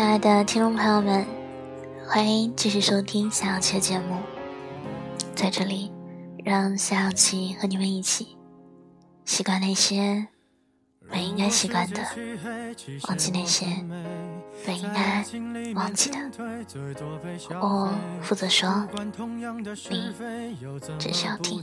亲爱的听众朋友们，欢迎继续收听夏小琪的节目。在这里，让夏小琪和你们一起习惯那些本应该习惯的，忘记那些本应该忘记的。我负责说，你只需要听。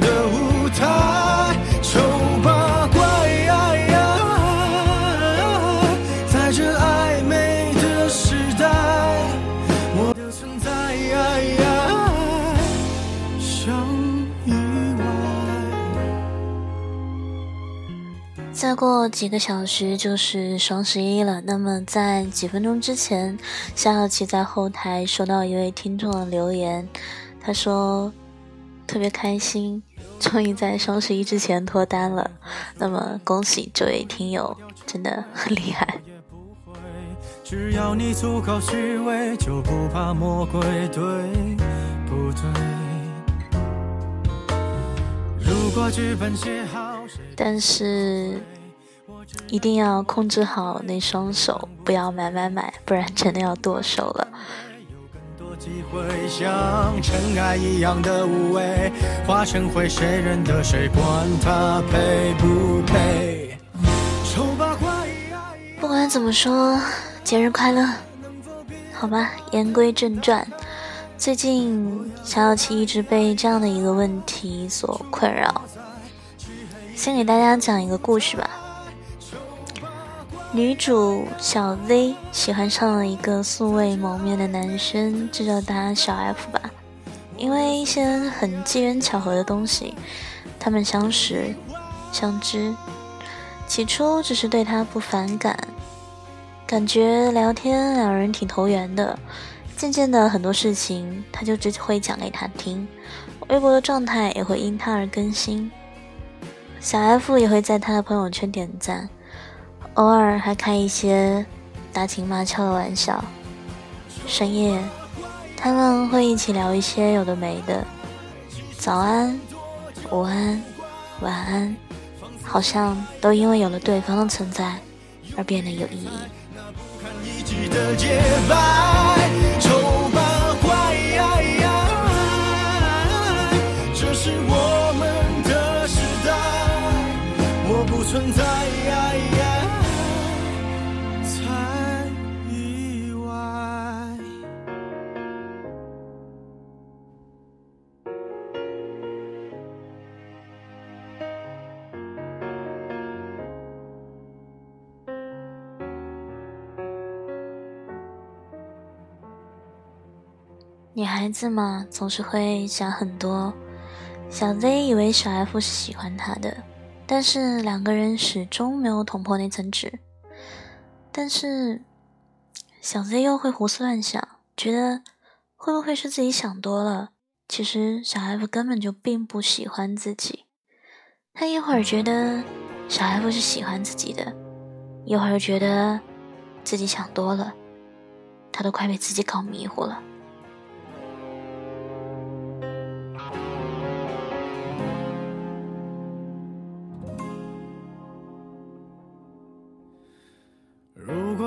的舞台，丑八怪，在这暧昧的时代，我的存在像意外。再过几个小时就是双十一了，那么在几分钟之前，夏小琪在后台收到一位听众的留言，他说。特别开心，终于在双十一之前脱单了。那么恭喜这位听友，真的很厉害。但是一定要控制好那双手，不要买买买，不然真的要剁手了。机会像尘埃一样的无畏，化成灰，谁认得谁？管他配不配。不管怎么说，节日快乐，好吧。言归正传，最近小小七一直被这样的一个问题所困扰，先给大家讲一个故事吧。女主小 Z 喜欢上了一个素未谋面的男生，就叫他小 F 吧。因为一些很机缘巧合的东西，他们相识、相知。起初只是对他不反感，感觉聊天两人挺投缘的。渐渐的，很多事情他就只会讲给他听，微博的状态也会因他而更新。小 F 也会在他的朋友圈点赞。偶尔还开一些打情骂俏的玩笑，深夜他们会一起聊一些有的没的，早安、午安、晚安，好像都因为有了对方的存在而变得有意义。这是我们的时代，我不存在。女孩子嘛，总是会想很多。小 Z 以为小 F 是喜欢他的，但是两个人始终没有捅破那层纸。但是小 Z 又会胡思乱想，觉得会不会是自己想多了？其实小 F 根本就并不喜欢自己。他一会儿觉得小 F 是喜欢自己的，一会儿又觉得自己想多了，他都快被自己搞迷糊了。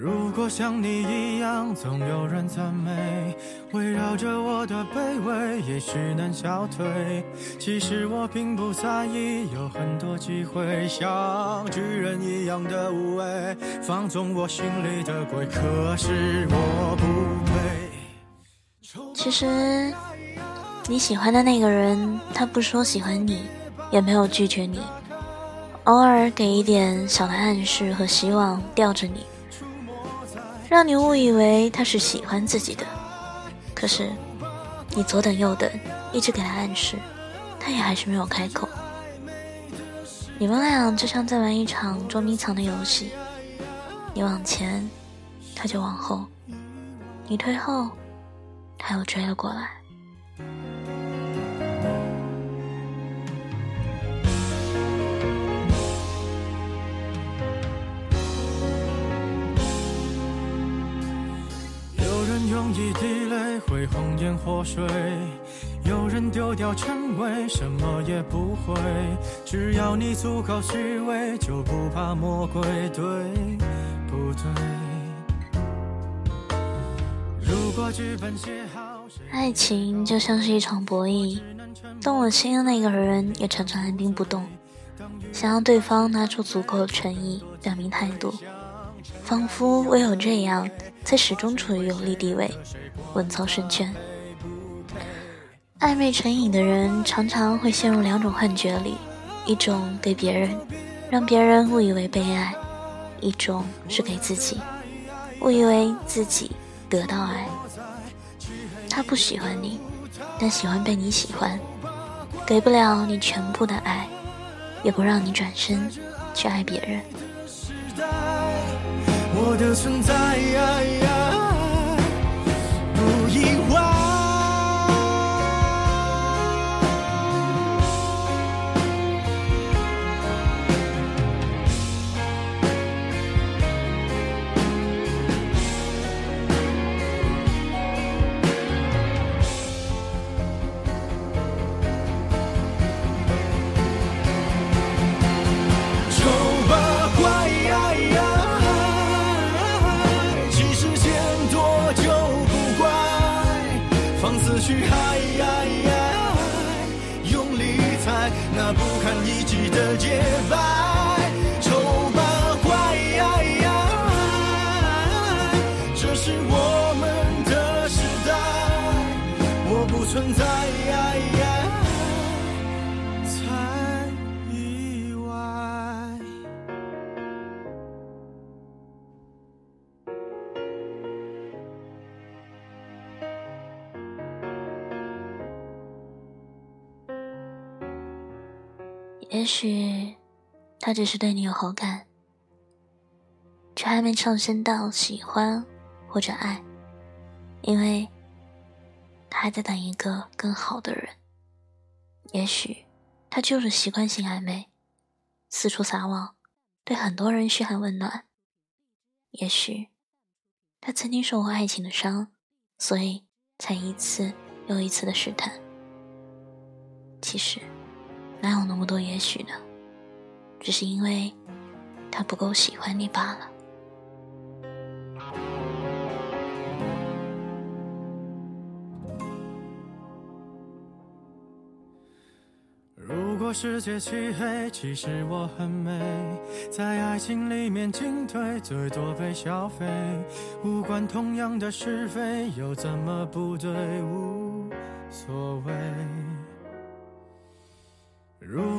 如果像你一样，总有人赞美，围绕着我的卑微，也许能消退。其实我并不在意，有很多机会，像巨人一样的无畏，放纵我心里的鬼。可是我不配。其实你喜欢的那个人，他不说喜欢你，也没有拒绝你，偶尔给一点小的暗示和希望吊着你，让你误以为他是喜欢自己的。可是，你左等右等，一直给他暗示，他也还是没有开口。你们俩就像在玩一场捉迷藏的游戏，你往前，他就往后；你退后，他又追了过来。有人用一滴泪会红颜祸水。有人丢掉称谓，什么也不会。只要你足够虚伪，就不怕魔鬼，对不对？如果剧本写好，爱情就像是一场博弈，动了心的那个人也常常按兵不动，想要对方拿出足够的诚意，表明态度，仿佛唯有这样，才始终处于有利地位，稳操胜券。暧昧成瘾的人常常会陷入两种幻觉里：一种给别人，让别人误以为被爱；一种是给自己，误以为自己得到爱。他不喜欢你，但喜欢被你喜欢，给不了你全部的爱，也不让你转身去爱别人。的存在不意外。去爱，用力踩那不堪一击的洁白，丑八怪，这是我们的时代，我不存在。也许他只是对你有好感，却还没上升到喜欢或者爱，因为他还在等一个更好的人。也许他就是习惯性暧昧，四处撒网，对很多人嘘寒问暖。也许他曾经受过爱情的伤，所以才一次又一次的试探。其实。哪有那么多也许呢？只是因为他不够喜欢你罢了。如果世界漆黑，其实我很美，在爱情里面进退，最多被消费。无关同样的是非，又怎么不对？无所谓。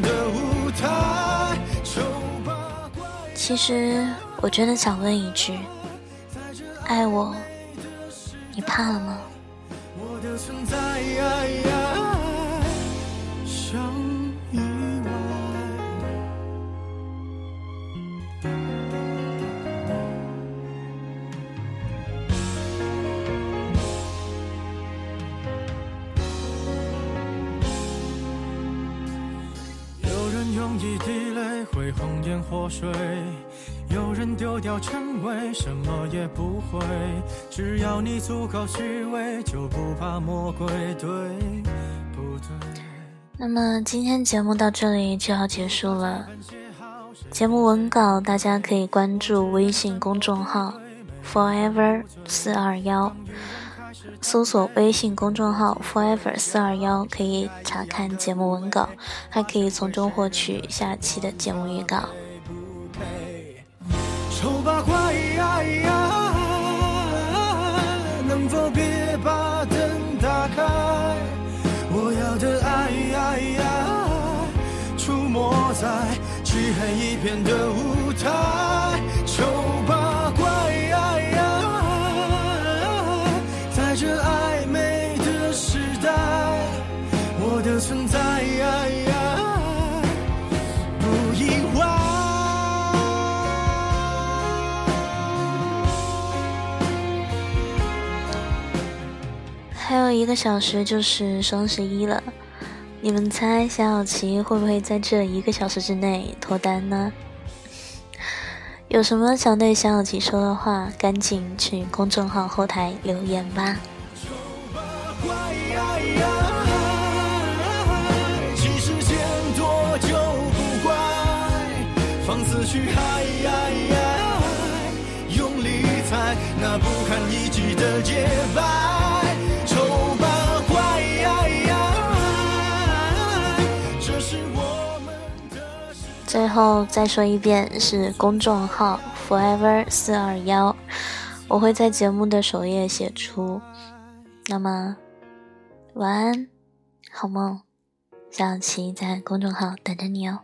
的舞台其实我真的想问一句：爱我，你怕了吗？有人丢掉称谓，什么也不会。只要你足够虚伪，就不怕魔鬼，对不对？那么今天节目到这里就要结束了。节目文稿大家可以关注微信公众号 “forever 四二幺”，搜索微信公众号 “forever 四二幺”可以查看节目文稿，还可以从中获取下期的节目预告。丑八怪，能否别把灯打开？我要的爱，出没在漆黑一片的舞台。一个小时就是双十一了，你们猜小小琪会不会在这一个小时之内脱单呢？有什么想对小小琪说的话，赶紧去公众号后台留言吧。用力踩那不堪一击的洁白。最后再说一遍，是公众号 forever 四二幺，我会在节目的首页写出。那么，晚安，好梦，小琪在公众号等着你哦。